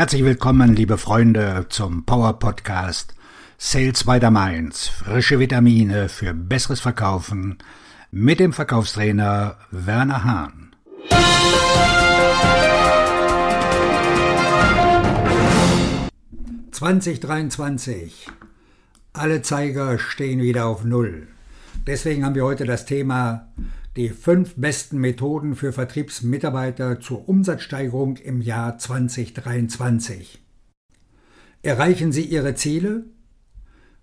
Herzlich willkommen, liebe Freunde, zum Power Podcast Sales by the Mainz. Frische Vitamine für besseres Verkaufen mit dem Verkaufstrainer Werner Hahn. ...2023. Alle Zeiger stehen wieder auf Null. Deswegen haben wir heute das Thema die fünf besten Methoden für Vertriebsmitarbeiter zur Umsatzsteigerung im Jahr 2023. Erreichen Sie Ihre Ziele?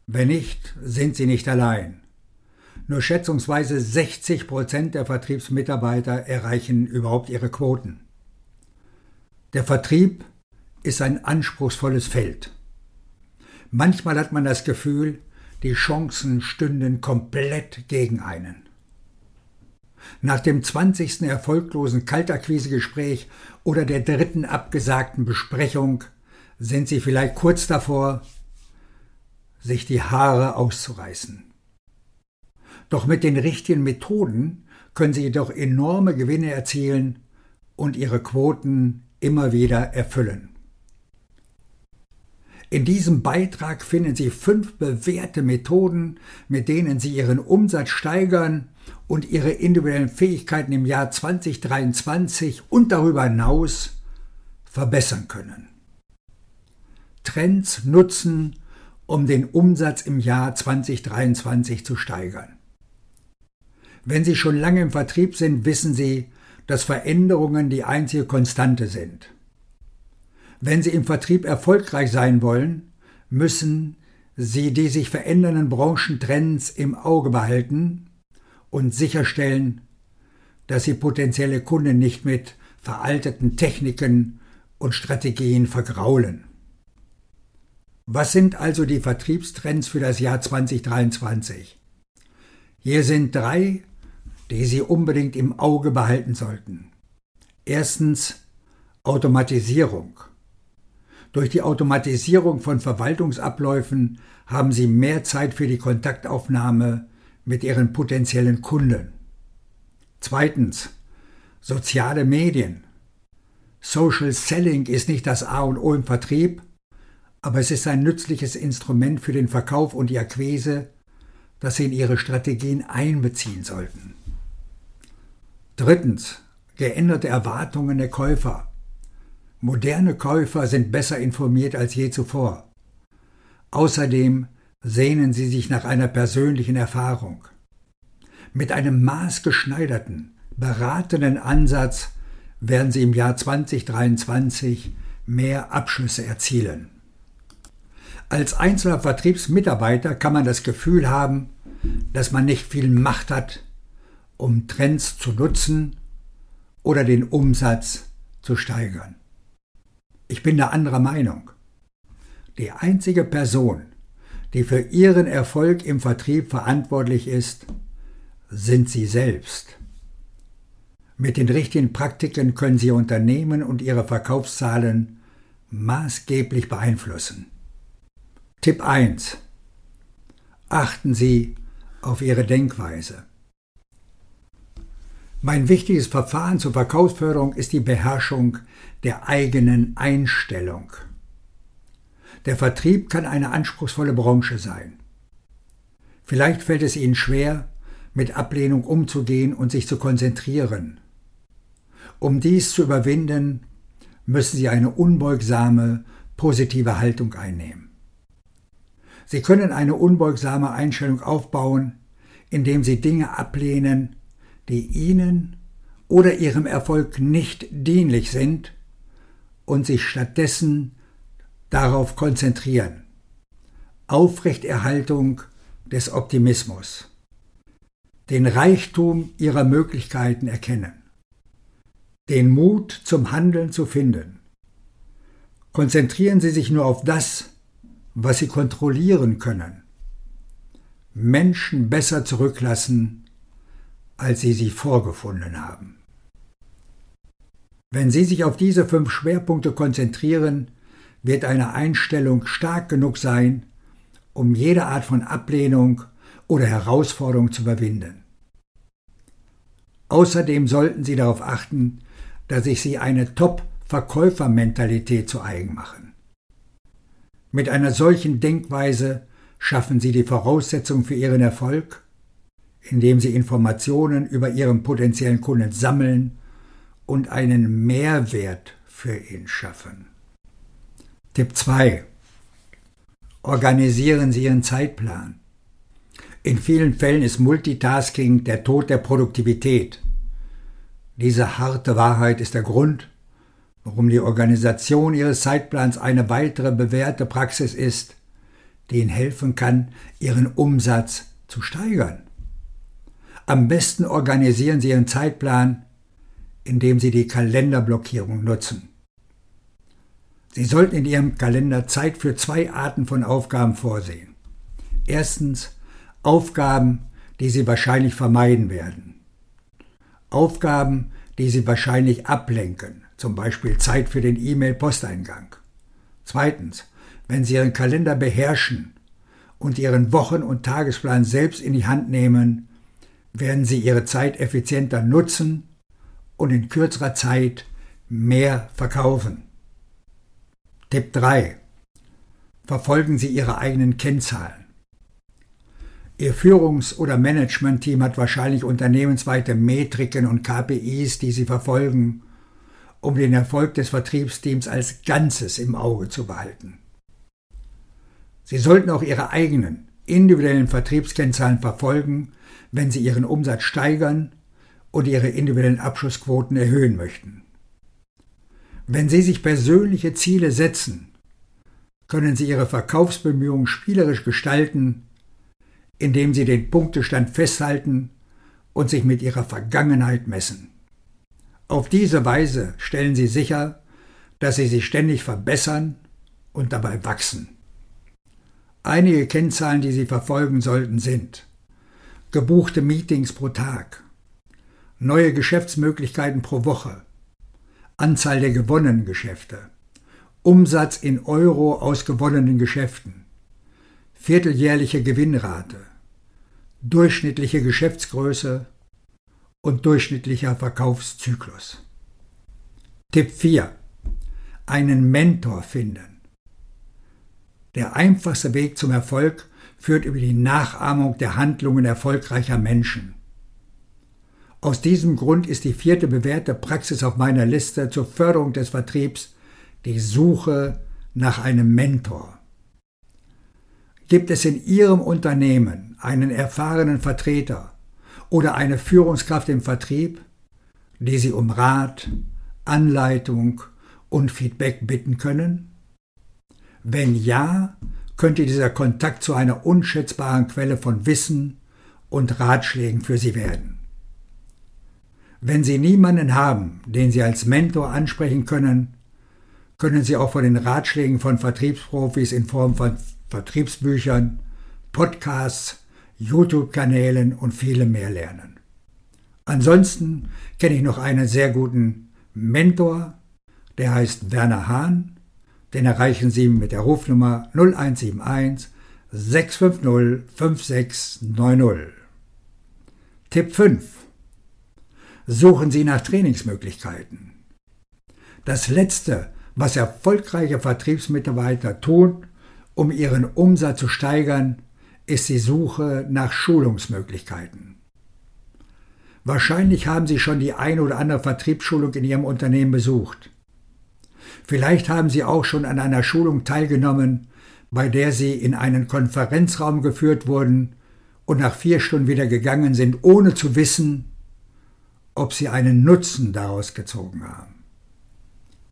Wenn nicht, sind Sie nicht allein. Nur schätzungsweise 60 Prozent der Vertriebsmitarbeiter erreichen überhaupt ihre Quoten. Der Vertrieb ist ein anspruchsvolles Feld. Manchmal hat man das Gefühl, die Chancen stünden komplett gegen einen. Nach dem 20. erfolglosen Kaltakquisegespräch oder der dritten abgesagten Besprechung sind Sie vielleicht kurz davor, sich die Haare auszureißen. Doch mit den richtigen Methoden können Sie jedoch enorme Gewinne erzielen und Ihre Quoten immer wieder erfüllen. In diesem Beitrag finden Sie fünf bewährte Methoden, mit denen Sie Ihren Umsatz steigern und Ihre individuellen Fähigkeiten im Jahr 2023 und darüber hinaus verbessern können. Trends nutzen, um den Umsatz im Jahr 2023 zu steigern. Wenn Sie schon lange im Vertrieb sind, wissen Sie, dass Veränderungen die einzige Konstante sind. Wenn Sie im Vertrieb erfolgreich sein wollen, müssen Sie die sich verändernden Branchentrends im Auge behalten und sicherstellen, dass Sie potenzielle Kunden nicht mit veralteten Techniken und Strategien vergraulen. Was sind also die Vertriebstrends für das Jahr 2023? Hier sind drei, die Sie unbedingt im Auge behalten sollten. Erstens Automatisierung. Durch die Automatisierung von Verwaltungsabläufen haben Sie mehr Zeit für die Kontaktaufnahme mit Ihren potenziellen Kunden. Zweitens. Soziale Medien. Social Selling ist nicht das A und O im Vertrieb, aber es ist ein nützliches Instrument für den Verkauf und die Akquise, das Sie in Ihre Strategien einbeziehen sollten. Drittens. Geänderte Erwartungen der Käufer. Moderne Käufer sind besser informiert als je zuvor. Außerdem sehnen sie sich nach einer persönlichen Erfahrung. Mit einem maßgeschneiderten, beratenden Ansatz werden sie im Jahr 2023 mehr Abschlüsse erzielen. Als einzelner Vertriebsmitarbeiter kann man das Gefühl haben, dass man nicht viel Macht hat, um Trends zu nutzen oder den Umsatz zu steigern. Ich bin da anderer Meinung. Die einzige Person, die für ihren Erfolg im Vertrieb verantwortlich ist, sind Sie selbst. Mit den richtigen Praktiken können Sie Unternehmen und ihre Verkaufszahlen maßgeblich beeinflussen. Tipp 1. Achten Sie auf Ihre Denkweise. Mein wichtiges Verfahren zur Verkaufsförderung ist die Beherrschung der eigenen Einstellung. Der Vertrieb kann eine anspruchsvolle Branche sein. Vielleicht fällt es Ihnen schwer, mit Ablehnung umzugehen und sich zu konzentrieren. Um dies zu überwinden, müssen Sie eine unbeugsame, positive Haltung einnehmen. Sie können eine unbeugsame Einstellung aufbauen, indem Sie Dinge ablehnen, die Ihnen oder Ihrem Erfolg nicht dienlich sind und sich stattdessen darauf konzentrieren. Aufrechterhaltung des Optimismus. Den Reichtum ihrer Möglichkeiten erkennen. Den Mut zum Handeln zu finden. Konzentrieren Sie sich nur auf das, was Sie kontrollieren können. Menschen besser zurücklassen, als Sie sie vorgefunden haben. Wenn Sie sich auf diese fünf Schwerpunkte konzentrieren, wird eine Einstellung stark genug sein, um jede Art von Ablehnung oder Herausforderung zu überwinden. Außerdem sollten Sie darauf achten, dass ich Sie eine top Verkäufermentalität zu eigen machen. Mit einer solchen Denkweise schaffen Sie die Voraussetzung für Ihren Erfolg, indem Sie Informationen über Ihren potenziellen Kunden sammeln und einen Mehrwert für ihn schaffen. Tipp 2. Organisieren Sie Ihren Zeitplan. In vielen Fällen ist Multitasking der Tod der Produktivität. Diese harte Wahrheit ist der Grund, warum die Organisation Ihres Zeitplans eine weitere bewährte Praxis ist, die Ihnen helfen kann, Ihren Umsatz zu steigern. Am besten organisieren Sie Ihren Zeitplan, indem Sie die Kalenderblockierung nutzen. Sie sollten in Ihrem Kalender Zeit für zwei Arten von Aufgaben vorsehen. Erstens Aufgaben, die Sie wahrscheinlich vermeiden werden. Aufgaben, die Sie wahrscheinlich ablenken, zum Beispiel Zeit für den E-Mail-Posteingang. Zweitens, wenn Sie Ihren Kalender beherrschen und Ihren Wochen- und Tagesplan selbst in die Hand nehmen, werden Sie Ihre Zeit effizienter nutzen und in kürzerer Zeit mehr verkaufen. Tipp 3. Verfolgen Sie Ihre eigenen Kennzahlen. Ihr Führungs- oder Managementteam hat wahrscheinlich unternehmensweite Metriken und KPIs, die Sie verfolgen, um den Erfolg des Vertriebsteams als Ganzes im Auge zu behalten. Sie sollten auch Ihre eigenen, individuellen Vertriebskennzahlen verfolgen, wenn Sie Ihren Umsatz steigern und Ihre individuellen Abschlussquoten erhöhen möchten. Wenn Sie sich persönliche Ziele setzen, können Sie Ihre Verkaufsbemühungen spielerisch gestalten indem sie den Punktestand festhalten und sich mit ihrer Vergangenheit messen. Auf diese Weise stellen sie sicher, dass sie sich ständig verbessern und dabei wachsen. Einige Kennzahlen, die Sie verfolgen sollten, sind gebuchte Meetings pro Tag, neue Geschäftsmöglichkeiten pro Woche, Anzahl der gewonnenen Geschäfte, Umsatz in Euro aus gewonnenen Geschäften, vierteljährliche Gewinnrate, durchschnittliche Geschäftsgröße und durchschnittlicher Verkaufszyklus. Tipp 4. Einen Mentor finden. Der einfachste Weg zum Erfolg führt über die Nachahmung der Handlungen erfolgreicher Menschen. Aus diesem Grund ist die vierte bewährte Praxis auf meiner Liste zur Förderung des Vertriebs die Suche nach einem Mentor. Gibt es in Ihrem Unternehmen einen erfahrenen Vertreter oder eine Führungskraft im Vertrieb, die Sie um Rat, Anleitung und Feedback bitten können? Wenn ja, könnte dieser Kontakt zu einer unschätzbaren Quelle von Wissen und Ratschlägen für Sie werden. Wenn Sie niemanden haben, den Sie als Mentor ansprechen können, können Sie auch von den Ratschlägen von Vertriebsprofis in Form von Vertriebsbüchern, Podcasts, YouTube-Kanälen und vielem mehr lernen. Ansonsten kenne ich noch einen sehr guten Mentor, der heißt Werner Hahn. Den erreichen Sie mit der Rufnummer 0171 650 5690. Tipp 5. Suchen Sie nach Trainingsmöglichkeiten. Das Letzte, was erfolgreiche Vertriebsmitarbeiter tun, um ihren Umsatz zu steigern, ist die Suche nach Schulungsmöglichkeiten. Wahrscheinlich haben Sie schon die ein oder andere Vertriebsschulung in Ihrem Unternehmen besucht. Vielleicht haben Sie auch schon an einer Schulung teilgenommen, bei der Sie in einen Konferenzraum geführt wurden und nach vier Stunden wieder gegangen sind, ohne zu wissen, ob Sie einen Nutzen daraus gezogen haben.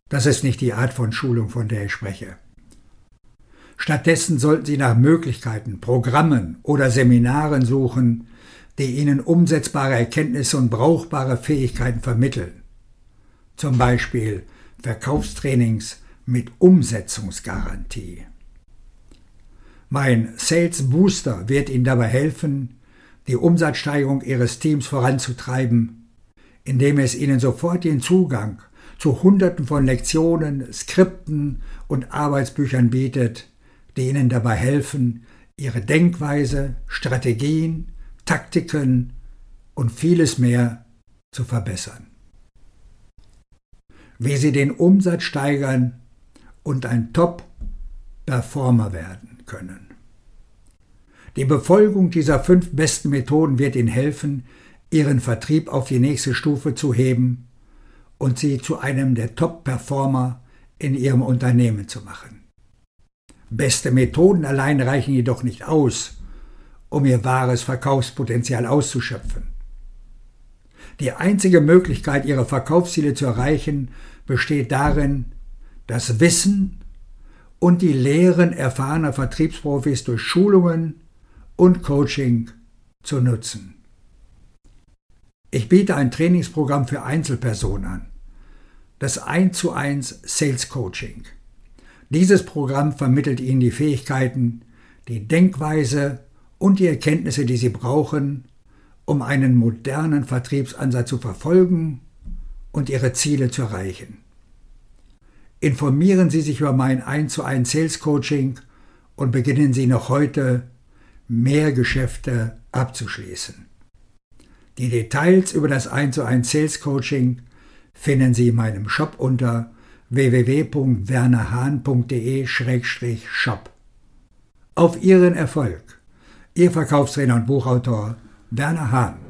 Das ist nicht die Art von Schulung, von der ich spreche. Stattdessen sollten Sie nach Möglichkeiten, Programmen oder Seminaren suchen, die Ihnen umsetzbare Erkenntnisse und brauchbare Fähigkeiten vermitteln. Zum Beispiel Verkaufstrainings mit Umsetzungsgarantie. Mein Sales Booster wird Ihnen dabei helfen, die Umsatzsteigerung Ihres Teams voranzutreiben, indem es Ihnen sofort den Zugang zu Hunderten von Lektionen, Skripten und Arbeitsbüchern bietet, die Ihnen dabei helfen, Ihre Denkweise, Strategien, Taktiken und vieles mehr zu verbessern. Wie Sie den Umsatz steigern und ein Top-Performer werden können. Die Befolgung dieser fünf besten Methoden wird Ihnen helfen, Ihren Vertrieb auf die nächste Stufe zu heben und Sie zu einem der Top-Performer in Ihrem Unternehmen zu machen. Beste Methoden allein reichen jedoch nicht aus, um Ihr wahres Verkaufspotenzial auszuschöpfen. Die einzige Möglichkeit, Ihre Verkaufsziele zu erreichen, besteht darin, das Wissen und die Lehren erfahrener Vertriebsprofis durch Schulungen und Coaching zu nutzen. Ich biete ein Trainingsprogramm für Einzelpersonen an, das 1 zu 1 Sales Coaching. Dieses Programm vermittelt Ihnen die Fähigkeiten, die Denkweise und die Erkenntnisse, die Sie brauchen, um einen modernen Vertriebsansatz zu verfolgen und Ihre Ziele zu erreichen. Informieren Sie sich über mein 1 zu 1 Sales Coaching und beginnen Sie noch heute mehr Geschäfte abzuschließen. Die Details über das 1 zu 1 Sales Coaching finden Sie in meinem Shop unter www.wernerhahn.de-shop. Auf Ihren Erfolg. Ihr Verkaufstrainer und Buchautor Werner Hahn.